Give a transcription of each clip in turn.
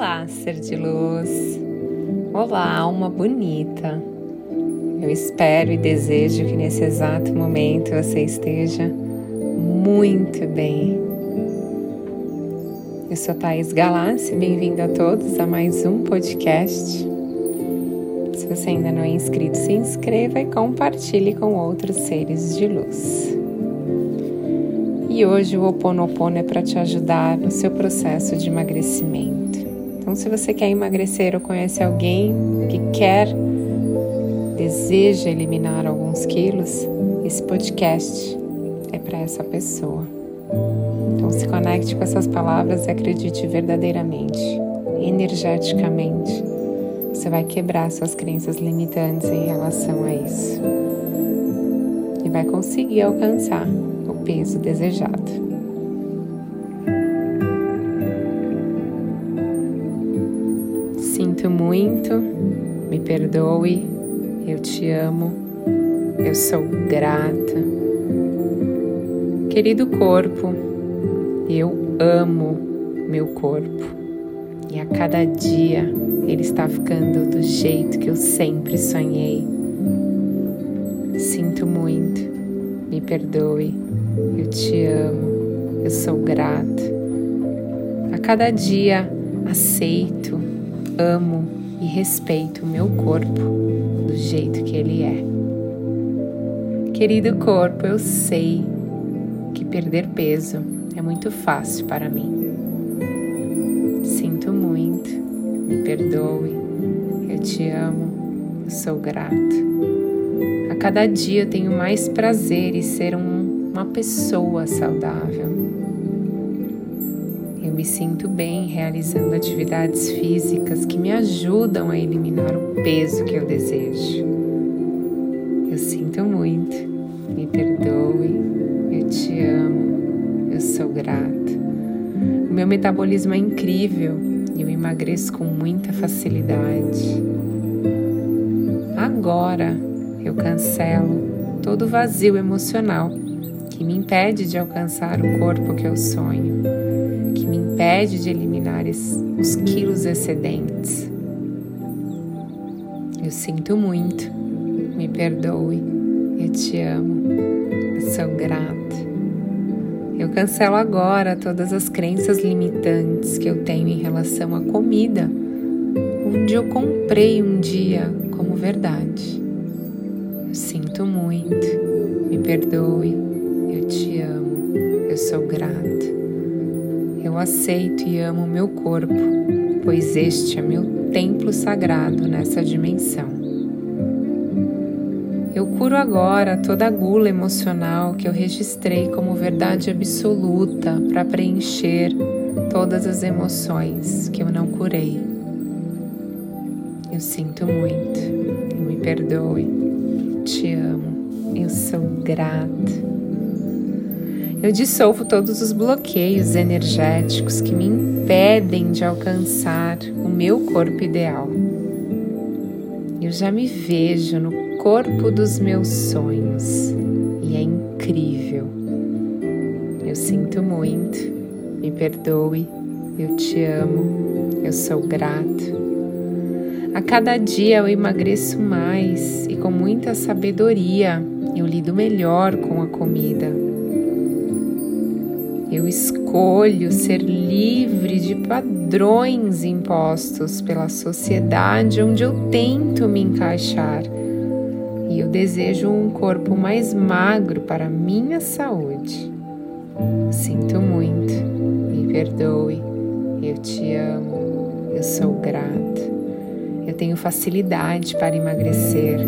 Olá, ser de luz. Olá, alma bonita. Eu espero e desejo que nesse exato momento você esteja muito bem. Eu sou Thaís Galassi, bem-vindo a todos a mais um podcast. Se você ainda não é inscrito, se inscreva e compartilhe com outros seres de luz. E hoje o Ho Oponopono é para te ajudar no seu processo de emagrecimento. Então, se você quer emagrecer ou conhece alguém que quer, deseja eliminar alguns quilos, esse podcast é para essa pessoa. Então, se conecte com essas palavras e acredite verdadeiramente, energeticamente. Você vai quebrar suas crenças limitantes em relação a isso e vai conseguir alcançar o peso desejado. Sinto muito, me perdoe, eu te amo, eu sou grata. Querido corpo, eu amo meu corpo. E a cada dia ele está ficando do jeito que eu sempre sonhei. Sinto muito, me perdoe, eu te amo, eu sou grata. A cada dia aceito amo e respeito o meu corpo do jeito que ele é. Querido corpo, eu sei que perder peso é muito fácil para mim. Sinto muito, me perdoe, eu te amo, eu sou grato. A cada dia eu tenho mais prazer em ser um, uma pessoa saudável me sinto bem realizando atividades físicas que me ajudam a eliminar o peso que eu desejo. Eu sinto muito, me perdoe, eu te amo, eu sou grata. O meu metabolismo é incrível e eu emagreço com muita facilidade. Agora eu cancelo todo o vazio emocional que me impede de alcançar o corpo que eu sonho impede de eliminar os quilos excedentes. Eu sinto muito, me perdoe, eu te amo, eu sou grata. Eu cancelo agora todas as crenças limitantes que eu tenho em relação à comida, onde eu comprei um dia como verdade. Eu sinto muito, me perdoe, eu te amo, eu sou grata. Eu aceito e amo o meu corpo, pois este é meu templo sagrado nessa dimensão. Eu curo agora toda a gula emocional que eu registrei como verdade absoluta para preencher todas as emoções que eu não curei. Eu sinto muito, me perdoe, te amo, eu sou grata. Eu dissolvo todos os bloqueios energéticos que me impedem de alcançar o meu corpo ideal. Eu já me vejo no corpo dos meus sonhos e é incrível. Eu sinto muito, me perdoe, eu te amo, eu sou grato. A cada dia eu emagreço mais e com muita sabedoria eu lido melhor com a comida eu escolho ser livre de padrões impostos pela sociedade onde eu tento me encaixar. E eu desejo um corpo mais magro para minha saúde. Sinto muito, me perdoe, eu te amo, eu sou grata. Eu tenho facilidade para emagrecer.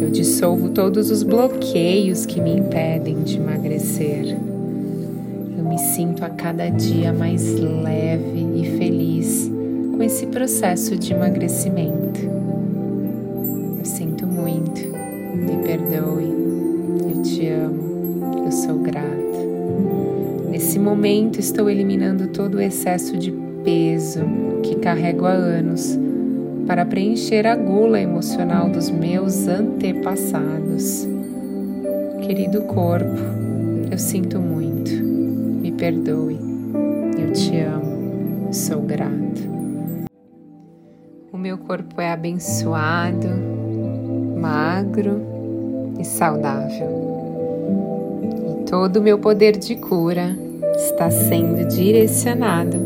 Eu dissolvo todos os bloqueios que me impedem de emagrecer me sinto a cada dia mais leve e feliz com esse processo de emagrecimento. Eu sinto muito, me perdoe, eu te amo, eu sou grata. Nesse momento estou eliminando todo o excesso de peso que carrego há anos para preencher a gula emocional dos meus antepassados. Querido corpo, eu sinto muito perdoe. Eu te amo, sou grato. O meu corpo é abençoado, magro e saudável. E todo o meu poder de cura está sendo direcionado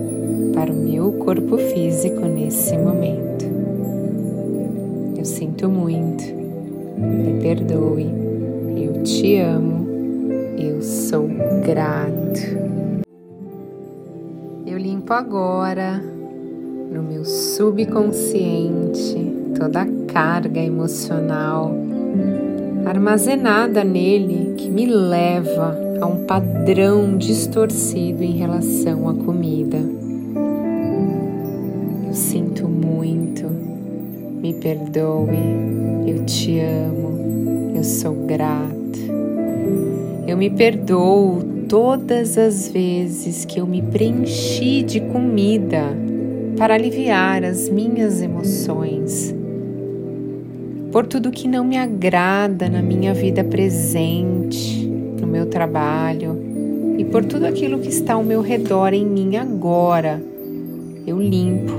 para o meu corpo físico nesse momento. Eu sinto muito, me perdoe, eu te amo, eu sou grato. Eu limpo agora no meu subconsciente toda a carga emocional armazenada nele que me leva a um padrão distorcido em relação à comida. Eu sinto muito, me perdoe, eu te amo, eu sou grato. Eu me perdoo todas as vezes que eu me preenchi de comida para aliviar as minhas emoções por tudo que não me agrada na minha vida presente, no meu trabalho e por tudo aquilo que está ao meu redor em mim agora. Eu limpo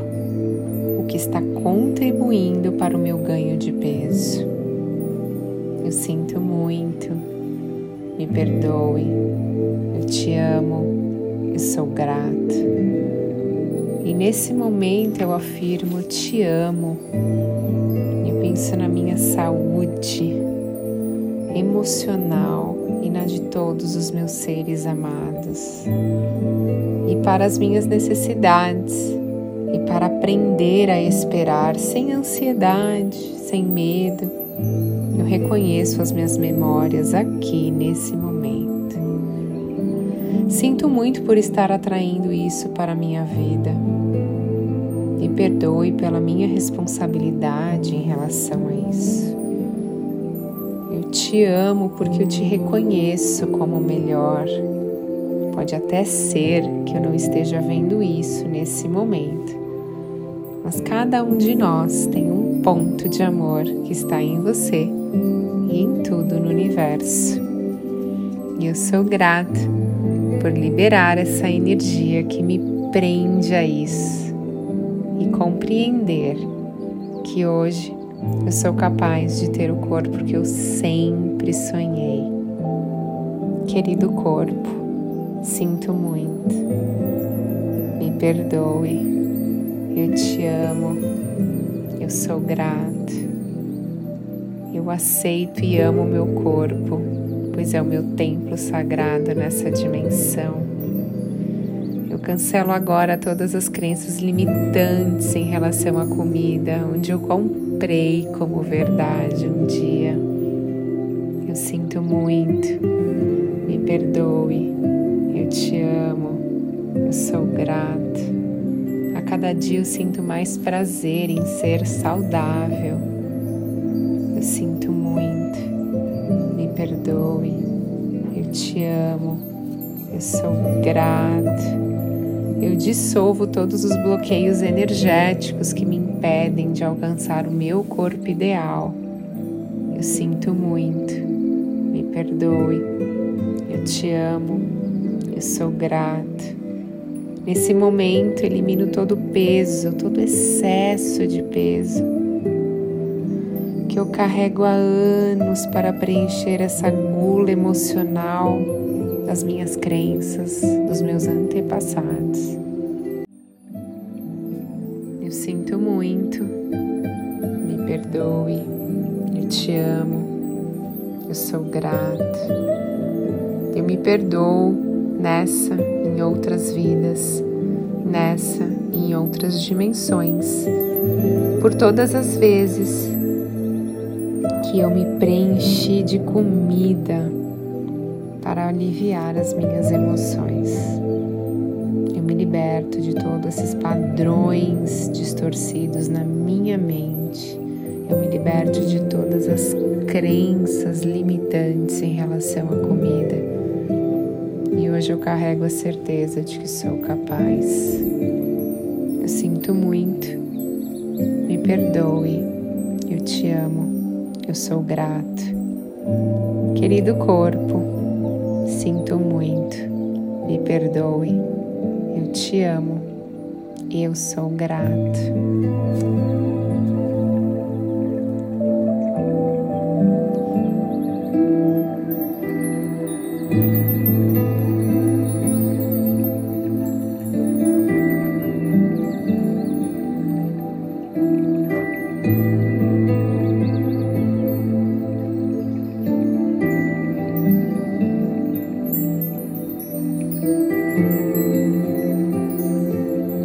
o que está contribuindo para o meu ganho de peso. Eu sinto muito, me perdoe, eu te amo, eu sou grato. E nesse momento eu afirmo: te amo penso na minha saúde emocional e na de todos os meus seres amados, e para as minhas necessidades, e para aprender a esperar sem ansiedade, sem medo. Eu reconheço as minhas memórias aqui nesse momento. Sinto muito por estar atraindo isso para a minha vida me perdoe pela minha responsabilidade em relação a isso. Eu te amo porque eu te reconheço como melhor. Pode até ser que eu não esteja vendo isso nesse momento, mas cada um de nós tem um ponto de amor que está em você e em tudo no universo. E eu sou grata por liberar essa energia que me prende a isso e compreender que hoje eu sou capaz de ter o corpo que eu sempre sonhei. Querido corpo, sinto muito. Me perdoe. Eu te amo. Eu sou grato. Aceito e amo meu corpo, pois é o meu templo sagrado nessa dimensão. Eu cancelo agora todas as crenças limitantes em relação à comida, onde eu comprei como verdade um dia. Eu sinto muito, me perdoe, eu te amo, eu sou grato. A cada dia eu sinto mais prazer em ser saudável. Eu sinto muito, me perdoe, eu te amo, eu sou grato. Eu dissolvo todos os bloqueios energéticos que me impedem de alcançar o meu corpo ideal. Eu sinto muito, me perdoe, eu te amo, eu sou grato. Nesse momento, elimino todo o peso, todo excesso de peso eu carrego há anos para preencher essa gula emocional das minhas crenças, dos meus antepassados. Eu sinto muito, me perdoe, eu te amo, eu sou grato. Eu me perdoo nessa, em outras vidas, nessa em outras dimensões, por todas as vezes que eu me preenchi de comida para aliviar as minhas emoções. Eu me liberto de todos esses padrões distorcidos na minha mente. Eu me liberto de todas as crenças limitantes em relação à comida. E hoje eu carrego a certeza de que sou capaz. Eu sinto muito. Me perdoe. Eu te amo eu sou grato. Querido corpo, sinto muito, me perdoe, eu te amo, eu sou grato. thank